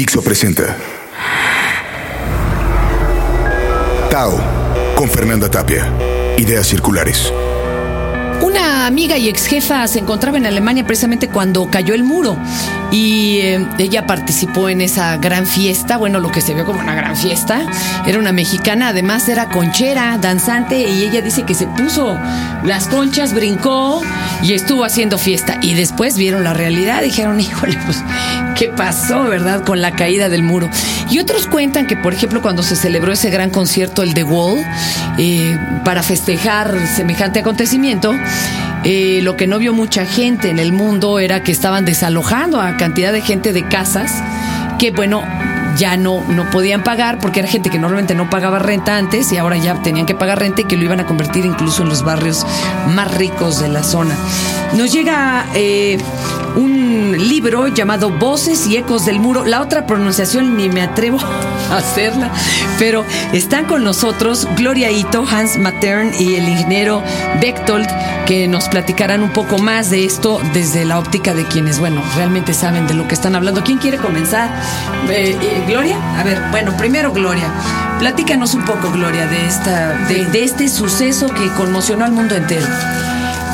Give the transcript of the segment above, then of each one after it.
Dixo presenta Tao con Fernanda Tapia. Ideas circulares. Una amiga y ex jefa se encontraba en Alemania precisamente cuando cayó el muro y eh, ella participó en esa gran fiesta, bueno, lo que se vio como una gran fiesta. Era una mexicana, además era conchera, danzante y ella dice que se puso las conchas, brincó y estuvo haciendo fiesta. Y después vieron la realidad, dijeron, híjole, pues, ¿qué pasó, verdad, con la caída del muro? Y otros cuentan que, por ejemplo, cuando se celebró ese gran concierto, el The Wall, eh, para festejar semejante acontecimiento, eh, lo que no vio mucha gente en el mundo era que estaban desalojando a cantidad de gente de casas que, bueno, ya no, no podían pagar porque era gente que normalmente no pagaba renta antes y ahora ya tenían que pagar renta y que lo iban a convertir incluso en los barrios más ricos de la zona. Nos llega eh, un libro llamado Voces y Ecos del Muro. La otra pronunciación ni me atrevo a hacerla, pero están con nosotros Gloria Ito, Hans Matern y el ingeniero Bechtold que nos platicarán un poco más de esto desde la óptica de quienes, bueno, realmente saben de lo que están hablando. ¿Quién quiere comenzar? Eh, eh, Gloria. A ver, bueno, primero Gloria. Platícanos un poco, Gloria, de, esta, de, de este suceso que conmocionó al mundo entero.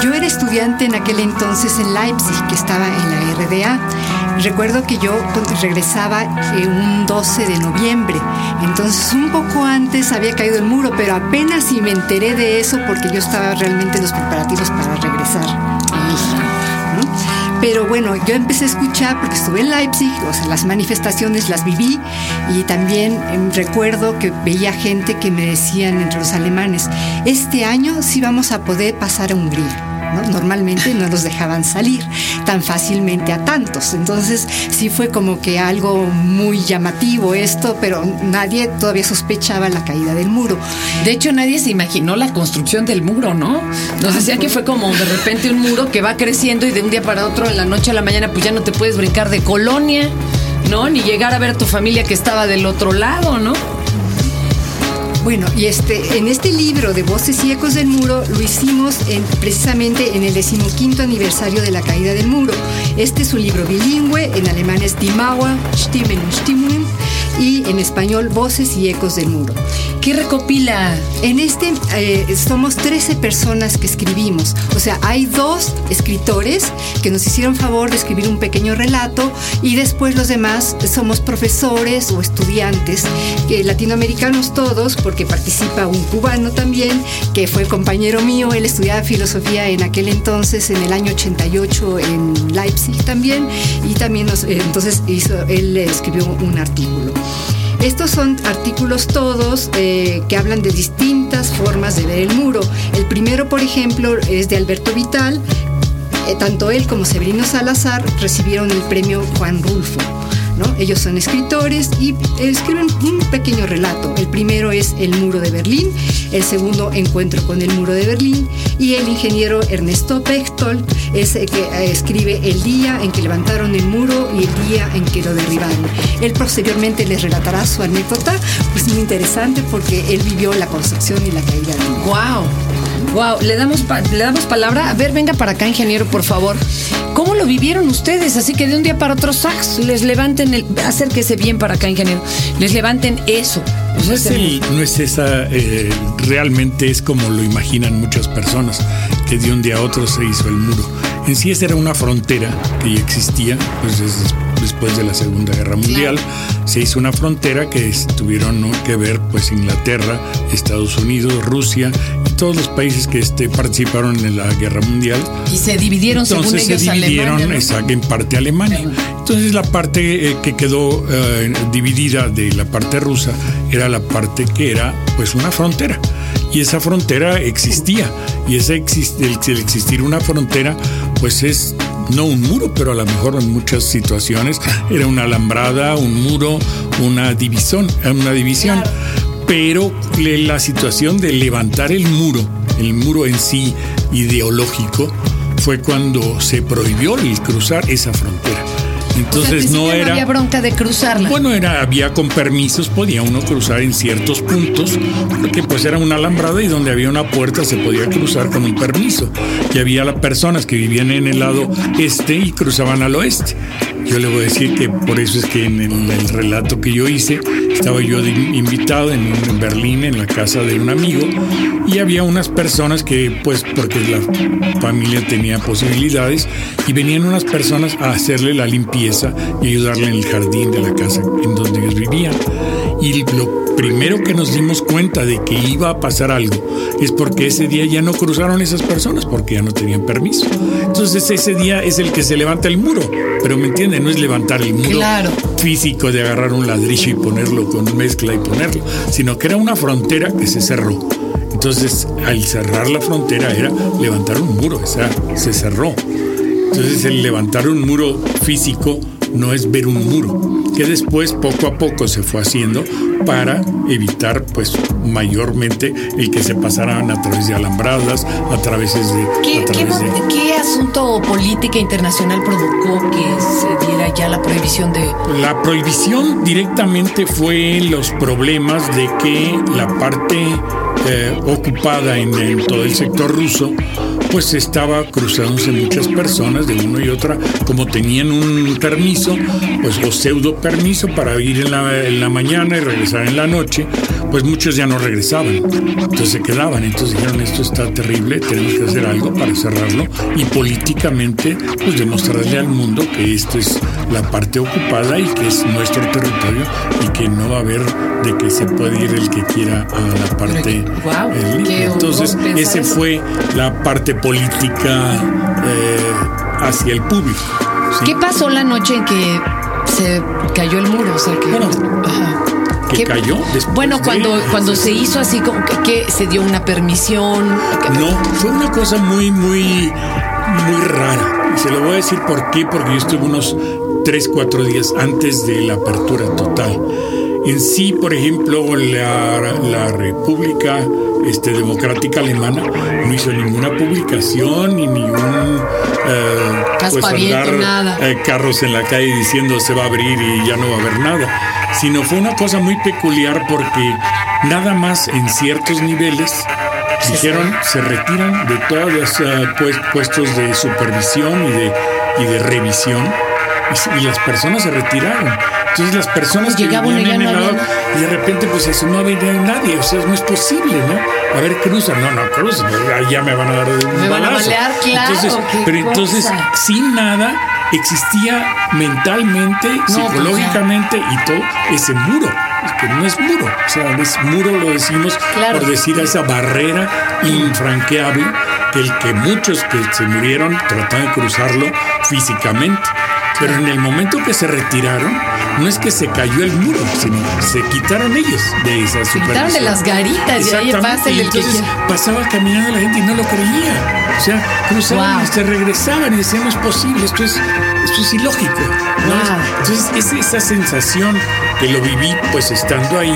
Yo era estudiante en aquel entonces en Leipzig, que estaba en la RDA. Recuerdo que yo regresaba un 12 de noviembre, entonces un poco antes había caído el muro, pero apenas si me enteré de eso porque yo estaba realmente en los preparativos para regresar a México. Pero bueno, yo empecé a escuchar porque estuve en Leipzig, o sea, las manifestaciones las viví y también em, recuerdo que veía gente que me decían entre los alemanes, este año sí vamos a poder pasar a Hungría. Normalmente no los dejaban salir tan fácilmente a tantos. Entonces sí fue como que algo muy llamativo esto, pero nadie todavía sospechaba la caída del muro. De hecho, nadie se imaginó la construcción del muro, ¿no? Nos ah, decía que fue como de repente un muro que va creciendo y de un día para otro, en la noche a la mañana, pues ya no te puedes brincar de colonia, ¿no? Ni llegar a ver a tu familia que estaba del otro lado, ¿no? Bueno, y este, en este libro de Voces y Ecos del Muro lo hicimos en, precisamente en el decimoquinto aniversario de la caída del muro. Este es un libro bilingüe, en alemán es Die Mauer, Stimmen und Stimmungen, y en español Voces y Ecos del Muro. ¿Qué recopila? En este eh, somos 13 personas que escribimos, o sea, hay dos escritores que nos hicieron favor de escribir un pequeño relato y después los demás somos profesores o estudiantes, latinoamericanos todos, porque participa un cubano también, que fue compañero mío, él estudiaba filosofía en aquel entonces, en el año 88 en Leipzig también, y también nos, eh, entonces hizo, él escribió un artículo. Estos son artículos todos eh, que hablan de distintas formas de ver el muro. El primero, por ejemplo, es de Alberto Vital. Eh, tanto él como Severino Salazar recibieron el premio Juan Rulfo. Ellos son escritores y escriben un pequeño relato. El primero es El muro de Berlín, el segundo Encuentro con el muro de Berlín y el ingeniero Ernesto Bechtold es el que eh, escribe el día en que levantaron el muro y el día en que lo derribaron. Él posteriormente les relatará su anécdota, pues muy interesante porque él vivió la construcción y la caída del muro. ¡Wow! Wow, le damos, le damos palabra. A ver, venga para acá, ingeniero, por favor. ¿Cómo lo vivieron ustedes? Así que de un día para otro, sax, les levanten el. Acérquese bien para acá, ingeniero. Les levanten eso. No es, no es esa, eh, realmente es como lo imaginan muchas personas, que de un día a otro se hizo el muro. En sí esa era una frontera que ya existía, pues después de la Segunda Guerra Mundial, se hizo una frontera que tuvieron que ver pues Inglaterra, Estados Unidos, Rusia y todos los países que este, participaron en la Guerra Mundial. Y se dividieron Entonces según se dividieron en parte Alemania. Entonces la parte eh, que quedó eh, dividida de la parte rusa era la parte que era pues una frontera. Y esa frontera existía. Y ese el existir una frontera pues es no un muro, pero a lo mejor en muchas situaciones era una alambrada, un muro, una división, una división. Pero la situación de levantar el muro, el muro en sí ideológico, fue cuando se prohibió el cruzar esa frontera. Entonces O sea, no era. había bronca de cruzarla. Bueno, era, había con permisos, podía uno cruzar en ciertos puntos, porque pues era una alambrada y donde había una puerta se podía cruzar con un permiso. Y había las personas que vivían en el lado este y cruzaban al oeste. Yo le voy a decir que por eso es que en el, el relato que yo hice, estaba yo de invitado en, en Berlín, en la casa de un amigo, y había unas personas que, pues, porque la familia tenía posibilidades, y venían unas personas a hacerle la limpieza y ayudarle en el jardín de la casa en donde ellos vivían. Y lo primero que nos dimos cuenta de que iba a pasar algo es porque ese día ya no cruzaron esas personas porque ya no tenían permiso. Entonces ese día es el que se levanta el muro, pero me entienden, no es levantar el muro Claro. físico de agarrar un ladrillo y ponerlo con mezcla y ponerlo, sino que era una frontera que se cerró. Entonces, al cerrar la frontera era levantar un muro, o sea, se cerró. Entonces, el levantar un muro físico no es ver un muro, que después poco a poco se fue haciendo para evitar, pues, mayormente el que se pasaran a través de alambradas, a través de... ¿Qué, través de- qué asunto o política internacional provocó que se diera ya la prohibición de... La prohibición directamente fue los problemas de que la parte eh, ocupada en, en todo el sector ruso pues estaba cruzándose muchas personas de uno y otra, como tenían un permiso, pues o pseudo permiso para ir en la, en la mañana y regresar en la noche, pues muchos ya no regresaban, entonces se quedaban, entonces dijeron esto está terrible, tenemos que hacer algo para cerrarlo y políticamente pues demostrarle al mundo que esto es la parte ocupada y que es nuestro territorio y que no va a haber de que se puede ir el que quiera a la parte Guau, eh, Entonces, eso. fue la parte política eh, hacia el público. ¿sí? ¿Qué pasó la noche en que se cayó el muro? O sea, que... Bueno, Ajá. Que ¿Qué- cayó después Bueno, de- cuando, cuando se hizo así, como que, que se dio una permisión. No, fue una cosa muy, muy, muy rara. Se lo voy a decir por qué, porque yo estuve unos 3, 4 días antes de la apertura total. En sí, por ejemplo, la, la República este, Democrática Alemana no hizo ninguna publicación ni ningún eh, Aspaviento, nada. eh, carros en la calle diciendo se va a abrir y ya no va a haber nada, sino fue una cosa muy peculiar porque nada más en ciertos niveles dijeron se retiran de todos los pues- puestos de supervisión y de, y de revisión y, y las personas se retiraron. Entonces las personas que uno y vivían en el lado y de repente pues eso no había nadie, o sea, no es posible, ¿no? A ver, cruza, no, no, cruza, pues, ya me van a dar un Me van a balazo. balear, claro, Entonces, pero entonces cosa. sin nada existía mentalmente, pues psicológicamente y todo ese muro. Que no es muro, o sea, es muro lo decimos Claro. por decir a esa barrera infranqueable que el que muchos que se murieron trataban de cruzarlo físicamente. Pero en el momento que se retiraron, no es que se cayó el muro, sino se quitaron ellos de esa Se quitaron de las garitas y ahí pasa el que entonces quiera. pasaba caminando la gente y no lo creía. O sea, cruzaban Wow. se regresaban y decían, no es posible, esto es, esto es ilógico. ¿no? Wow. Entonces, es esa sensación que lo viví pues estando ahí,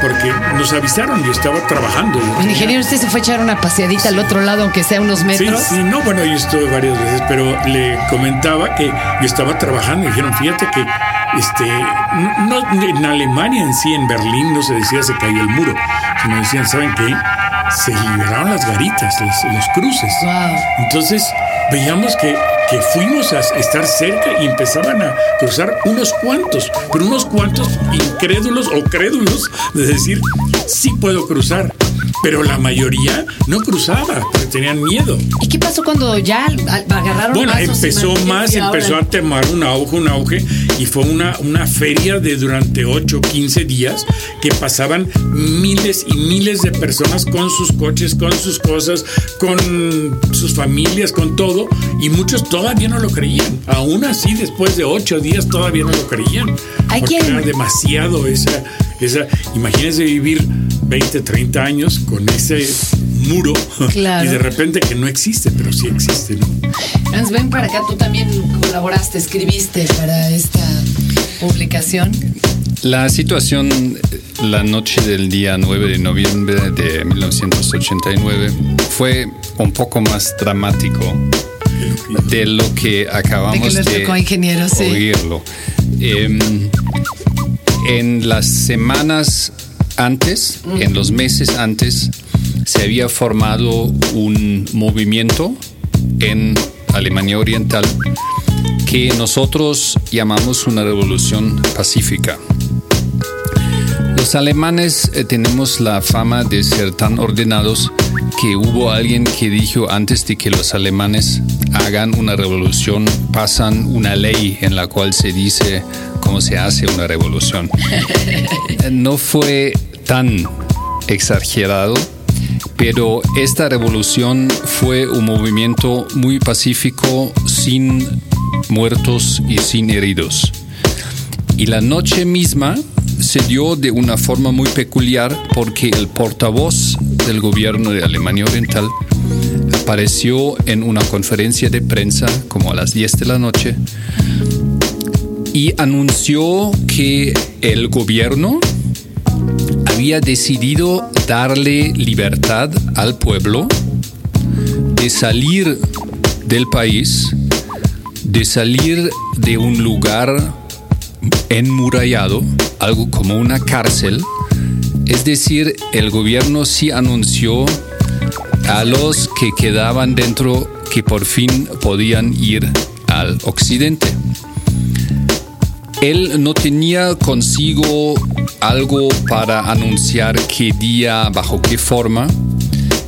porque nos avisaron, yo estaba trabajando. yo El ingeniero, usted se fue a echar una paseadita al otro lado, aunque sea unos Sí, metros. sí, no, bueno, yo estuve varias veces, pero le comentaba que yo estaba trabajando y dijeron, fíjate que este, no, en Alemania en sí, en Berlín, no se decía se cayó el muro, sino decían, ¿saben qué? Se liberaron las garitas, los, los cruces. Wow. Entonces veíamos que, que fuimos a estar cerca y empezaban a cruzar unos cuantos, pero unos cuantos incrédulos o crédulos de decir, sí puedo cruzar. Pero la mayoría no cruzaba porque tenían miedo. ¿Y qué pasó cuando ya agarraron Bueno, empezó más, ahora- empezó a tomar un auge, un auge, y fue una, una feria de durante 8 o 15 días que pasaban miles y miles de personas con sus coches, con sus cosas, con sus familias, con todo, y muchos todavía no lo creían. Aún así, después de 8 días, todavía no lo creían. Porque era demasiado esa, esa. Imagínense vivir 20, 30 años con ese muro Claro. y de repente que no existe, pero sí existe, ¿no? Hans, ven para acá, tú también colaboraste, escribiste para esta publicación. La situación eh, la noche del día 9 de noviembre de 1989 fue un poco más dramático de lo que acabamos De de, que sí. oírlo. Em, en las semanas antes, en los meses antes, se había formado un movimiento en Alemania Oriental que nosotros llamamos una revolución pacífica. Los alemanes eh, tenemos la fama de ser tan ordenados que hubo alguien que dijo antes de que los alemanes hagan una revolución, pasan una ley en la cual se dice cómo se hace una revolución. no fue tan exagerado, pero esta revolución fue un movimiento muy pacífico, sin muertos y sin heridos. Y la noche misma se dio de una forma muy peculiar porque el portavoz del gobierno de Alemania Oriental apareció en una conferencia de prensa como a las 10 de la noche y anunció que el gobierno había decidido darle libertad al pueblo de salir del país, de salir de un lugar enmurallado, algo como una cárcel. Es decir, el gobierno sí anunció a los que quedaban dentro que por fin podían ir al occidente. Él no tenía consigo algo para anunciar qué día, bajo qué forma,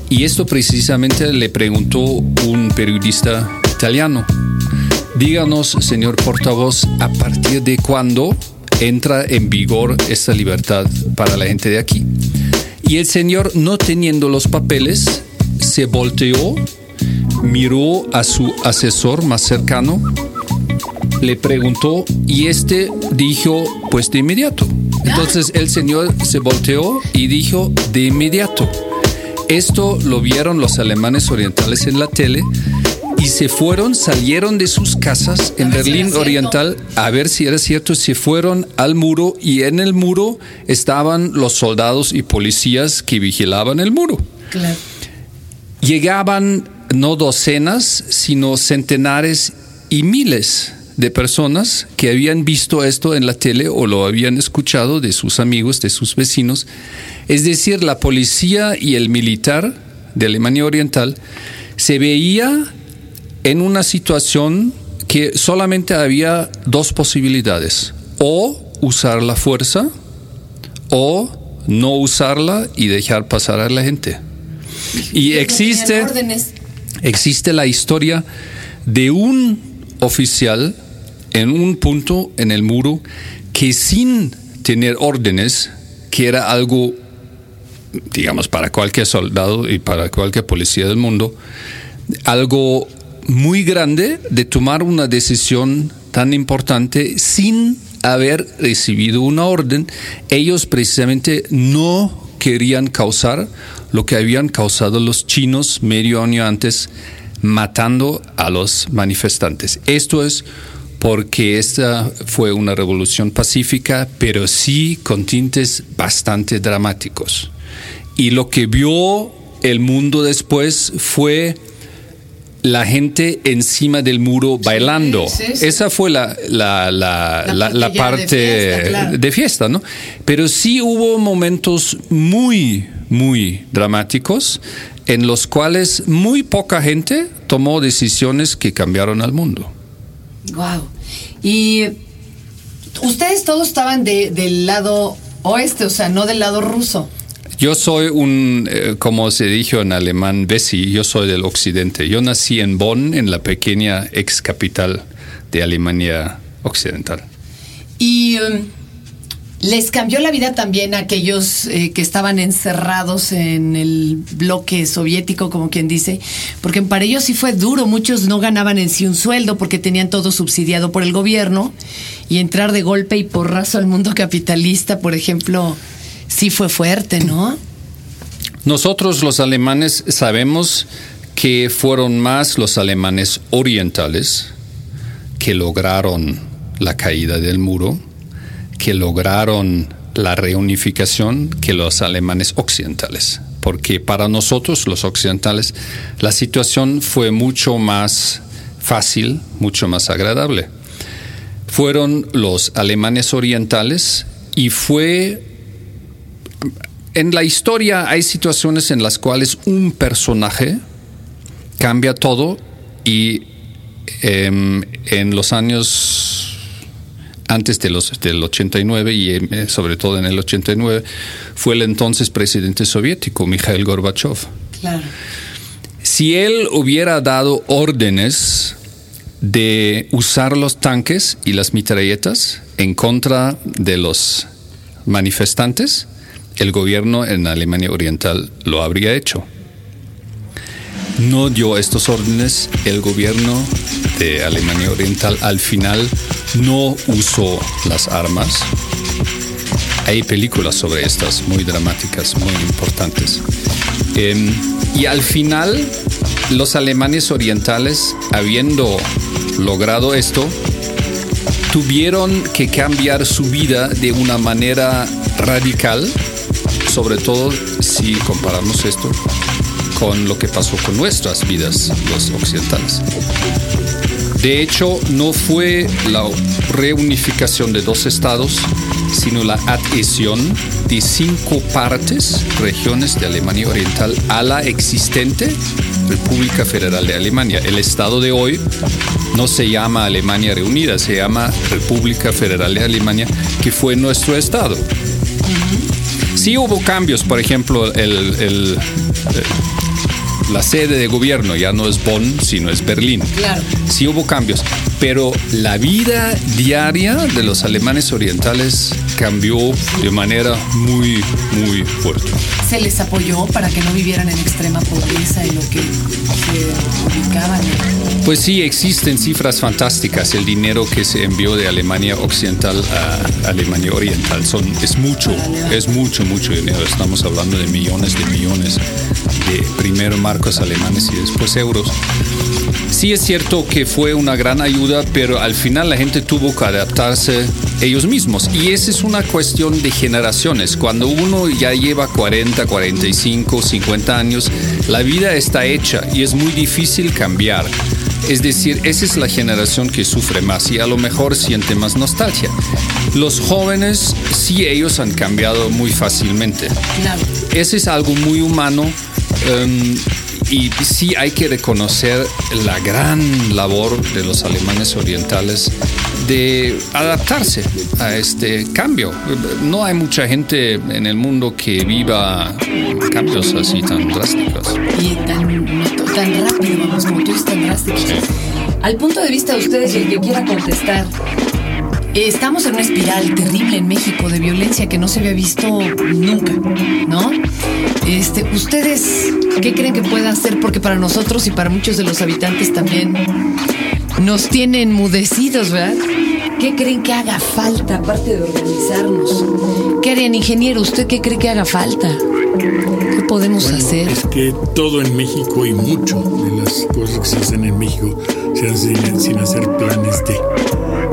y esto precisamente le preguntó un periodista italiano. Díganos, señor portavoz, a partir de cuándo entra en vigor esta libertad para la gente de aquí. Y el señor, no teniendo los papeles, se volteó, miró a su asesor más cercano, le preguntó y este dijo, pues de inmediato. Entonces el señor se volteó y dijo, de inmediato. Esto lo vieron los alemanes orientales en la tele y se fueron, salieron de sus casas en Berlín Oriental a ver si era cierto, se fueron al muro y en el muro estaban los soldados y policías que vigilaban el muro. Claro. Llegaban no docenas, sino centenares y miles de personas que habían visto esto en la tele o lo habían escuchado de sus amigos, de sus vecinos. Es decir, la policía y el militar de Alemania Oriental se veía en una situación que solamente había dos posibilidades, o usar la fuerza o no usarla y dejar pasar a la gente. Y existe, existe la historia de un oficial en un punto en el muro que sin tener órdenes, que era algo, digamos, para cualquier soldado y para cualquier policía del mundo, algo muy grande de tomar una decisión tan importante sin haber recibido una orden. Ellos precisamente no querían causar lo que habían causado los chinos medio año antes matando a los manifestantes. Esto es porque esta fue una revolución pacífica, pero sí con tintes bastante dramáticos. Y lo que vio el mundo después fue la gente encima del muro bailando. sí, sí. Esa fue la, la, la, La parte de fiesta, claro. de fiesta, ¿no? Pero sí hubo momentos muy, muy dramáticos en los cuales muy poca gente tomó decisiones que cambiaron al mundo. Wow. Y ustedes todos estaban de- del lado oeste, o sea, no del lado ruso. Yo soy un, eh, como se dijo en alemán, Bessi, yo soy del occidente. Yo nací en Bonn, en la pequeña ex capital de Alemania Occidental. Y um, les cambió la vida también a aquellos eh, que estaban encerrados en el bloque soviético, como quien dice, porque para ellos sí fue duro. Muchos no ganaban en sí un sueldo porque tenían todo subsidiado por el gobierno y entrar de golpe y porrazo al mundo capitalista, por ejemplo, sí fue fuerte, ¿no? Nosotros los alemanes sabemos que fueron más los alemanes orientales que lograron la caída del muro, que lograron la reunificación que los alemanes occidentales. Porque para nosotros los occidentales la situación fue mucho más fácil, mucho más agradable. Fueron los alemanes orientales y fue... En la historia hay situaciones en las cuales un personaje cambia todo y em, en los años antes de los, del 89 y em, sobre todo en el 89 fue el entonces presidente soviético, Mikhail Gorbachev. Claro. Si él hubiera dado órdenes de usar los tanques y las mitralletas en contra de los manifestantes, el gobierno en Alemania Oriental lo habría hecho. No dio estos órdenes, el gobierno de Alemania Oriental al final no usó las armas. Hay películas sobre estas muy dramáticas, muy importantes. Em, y al final, los alemanes orientales, habiendo logrado esto, tuvieron que cambiar su vida de una manera radical, sobre todo si comparamos esto con lo que pasó con nuestras vidas, los occidentales. De hecho, no fue la reunificación de dos estados, sino la adhesión de cinco partes, regiones de Alemania Oriental, a la existente República Federal de Alemania. El estado de hoy no se llama Alemania Reunida, se llama República Federal de Alemania, que fue nuestro estado. Sí hubo cambios, por ejemplo, el, la sede de gobierno ya no es Bonn, sino es Berlín. Claro. Sí hubo cambios, pero la vida diaria de los alemanes orientales cambió de manera muy, muy fuerte. ¿Se les apoyó para que no vivieran en extrema pobreza y lo que se ubicaban? Pues sí, existen cifras fantásticas. El dinero que se envió de Alemania Occidental a Alemania Oriental son, es mucho, es mucho, mucho dinero. Estamos hablando de millones de millones de primero marcos alemanes y después euros. Sí es cierto que fue una gran ayuda, pero al final la gente tuvo que adaptarse ellos mismos. Y esa es una cuestión de generaciones. Cuando uno ya lleva 40, 45, 50 años, la vida está hecha y es muy difícil cambiar. Es decir, esa es la generación que sufre más y a lo mejor siente más nostalgia. Los jóvenes, sí, ellos han cambiado muy fácilmente. Claro. Ese es algo muy humano. um, y sí hay que reconocer la gran labor de los alemanes orientales de adaptarse a este cambio. No hay mucha gente en el mundo que viva cambios así tan drásticos. Y tan, tan rápido, vamos, como tú dices, tan drástico. Al punto de vista de ustedes, y el que quiera contestar, estamos en una espiral terrible en México de violencia que no se había visto nunca, ¿no? Este, ¿Ustedes qué creen que pueda hacer? Porque para nosotros y para muchos de los habitantes también nos tiene enmudecidos, ¿verdad? ¿Qué creen que haga falta aparte de organizarnos? ¿Qué harían, ingeniero? ¿Usted qué cree que haga falta? ¿Qué podemos Bueno, hacer? Es que todo en México y mucho de las cosas que se hacen en México se hacen sin hacer planes de.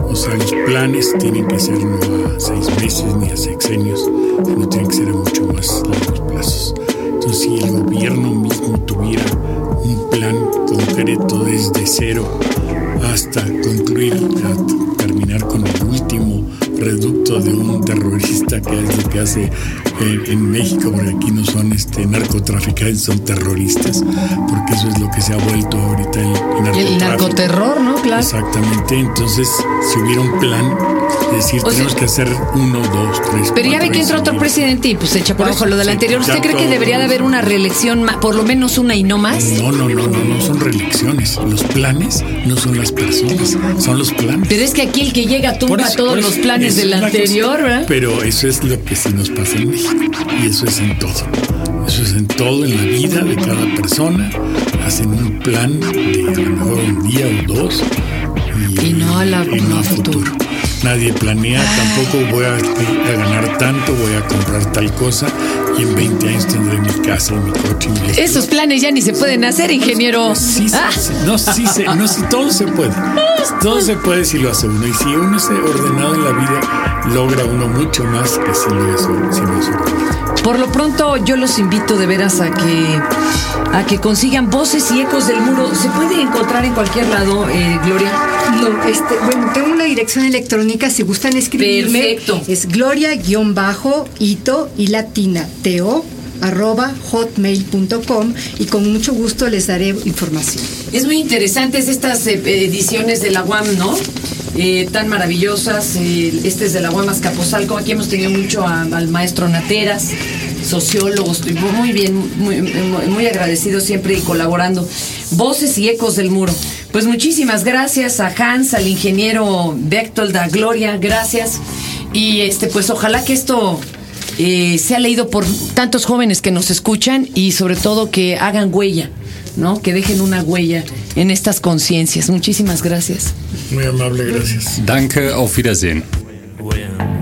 O sea, los planes tienen que ser no a seis meses ni a sexenios, sino tienen que ser a mucho más largos plazos. Si el gobierno mismo tuviera un plan concreto desde cero hasta concluir, terminar con el último reducto de un terrorista que es lo que hace en, en México, porque aquí no son este, narcotraficantes, son terroristas, porque eso es lo que se ha vuelto ahorita el, narcotráfico. El narcoterror, ¿no? Claro. Exactamente, entonces si hubiera un plan, decir, O sea- tenemos que hacer uno, dos, tres, Pero ya ve que entra otro presidente y pues se echa por Por ojo lo del anterior. ¿Usted cree que debería de haber una reelección, por lo menos una y no más? No, no, no, no, no son reelecciones. Los planes no son las personas, son los planes. Pero es que aquí el que llega tumba todos los planes del anterior. ¿verdad? Pero eso es lo que sí nos pasa en México. Y eso es en todo. Eso es en todo, en la vida de cada persona. Hacen un plan de a lo mejor un día o dos. Y, Y no a la- y no no a a futuro. futuro. Nadie planea, tampoco voy a, a ganar tanto, voy a comprar tal cosa y en 20 años tendré mi casa y mi coche. Y esto. Esos planes ya ni se pueden hacer, ingeniero. Sí, sí, Ah, sí. no, sí, se- no, sí, todo se puede. Todo se puede si lo hace uno. Y si uno es ordenado en la vida, logra uno mucho más que si no es, si no es ordenado. Por lo pronto, yo los invito de veras a que a que consigan voces y ecos del muro. ¿Se puede encontrar en cualquier lado, eh, Gloria? No, este, bueno, tengo una dirección electrónica, si gustan escribirme. Perfecto. Es gloria-ito y latina, teo hotmail.com y con mucho gusto les daré información. Es muy interesante estas eh, ediciones de la UAM, ¿no? Eh, tan maravillosas. Eh, este es de la UAM Azcapotzalco. Aquí hemos tenido mucho al maestro Nateras, sociólogo. Estoy muy bien, muy, muy agradecido siempre y colaborando. Voces y ecos del muro. Pues muchísimas gracias a Hans, al ingeniero Bechtold, a Gloria, gracias. Y este, pues ojalá que esto eh, sea leído por tantos jóvenes que nos escuchan y sobre todo que hagan huella, ¿no? Que dejen una huella en estas conciencias. Muchísimas gracias. Muy amable, gracias. Danke, auf Wiedersehen. When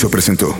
Dixo presentó.